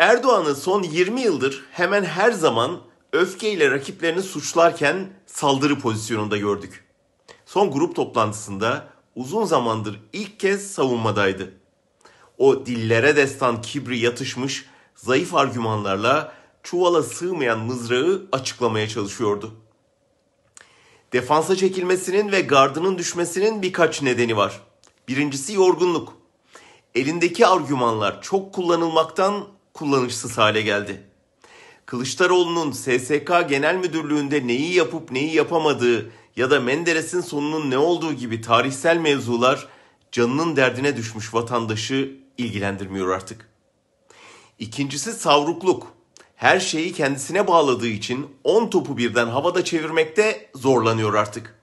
Erdoğan'ı son 20 yıldır hemen her zaman öfkeyle rakiplerini suçlarken saldırı pozisyonunda gördük. Son grup toplantısında uzun zamandır ilk kez savunmadaydı. O dillere destan kibri yatışmış zayıf argümanlarla çuvala sığmayan mızrağı açıklamaya çalışıyordu. Defansa çekilmesinin ve gardının düşmesinin birkaç nedeni var. Birincisi yorgunluk. Elindeki argümanlar çok kullanılmaktan kullanışsız hale geldi. Kılıçdaroğlu'nun SSK Genel Müdürlüğü'nde neyi yapıp neyi yapamadığı ya da Menderes'in sonunun ne olduğu gibi tarihsel mevzular canının derdine düşmüş vatandaşı ilgilendirmiyor artık. İkincisi savrukluk. Her şeyi kendisine bağladığı için 10 topu birden havada çevirmekte zorlanıyor artık.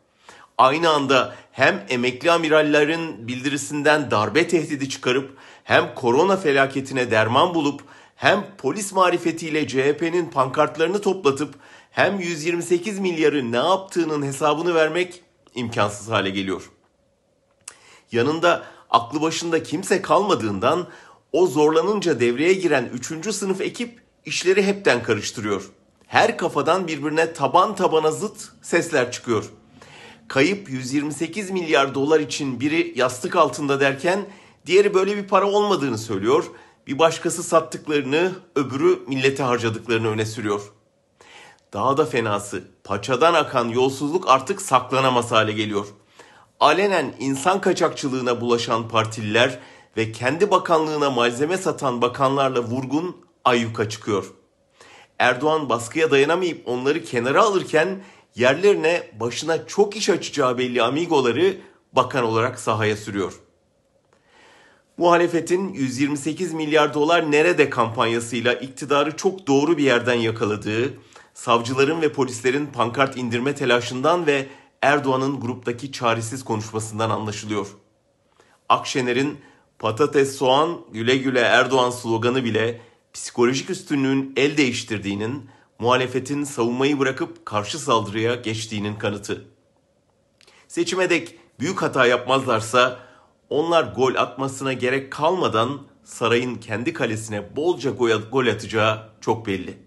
Aynı anda hem emekli amirallerin bildirisinden darbe tehdidi çıkarıp hem korona felaketine derman bulup hem polis marifetiyle CHP'nin pankartlarını toplatıp hem 128 milyarı ne yaptığının hesabını vermek imkansız hale geliyor. Yanında aklı başında kimse kalmadığından o zorlanınca devreye giren 3. sınıf ekip işleri hepten karıştırıyor. Her kafadan birbirine taban tabana zıt sesler çıkıyor. Kayıp 128 milyar dolar için biri yastık altında derken diğeri böyle bir para olmadığını söylüyor. Bir başkası sattıklarını, öbürü millete harcadıklarını öne sürüyor. Daha da fenası, paçadan akan yolsuzluk artık saklanamaz hale geliyor. Alenen insan kaçakçılığına bulaşan partililer ve kendi bakanlığına malzeme satan bakanlarla vurgun ayyuka çıkıyor. Erdoğan baskıya dayanamayıp onları kenara alırken yerlerine başına çok iş açacağı belli amigoları bakan olarak sahaya sürüyor. Muhalefetin 128 milyar dolar nerede kampanyasıyla iktidarı çok doğru bir yerden yakaladığı, savcıların ve polislerin pankart indirme telaşından ve Erdoğan'ın gruptaki çaresiz konuşmasından anlaşılıyor. Akşener'in patates soğan güle güle Erdoğan sloganı bile psikolojik üstünlüğün el değiştirdiğinin, muhalefetin savunmayı bırakıp karşı saldırıya geçtiğinin kanıtı. Seçime dek büyük hata yapmazlarsa onlar gol atmasına gerek kalmadan sarayın kendi kalesine bolca gol atacağı çok belli.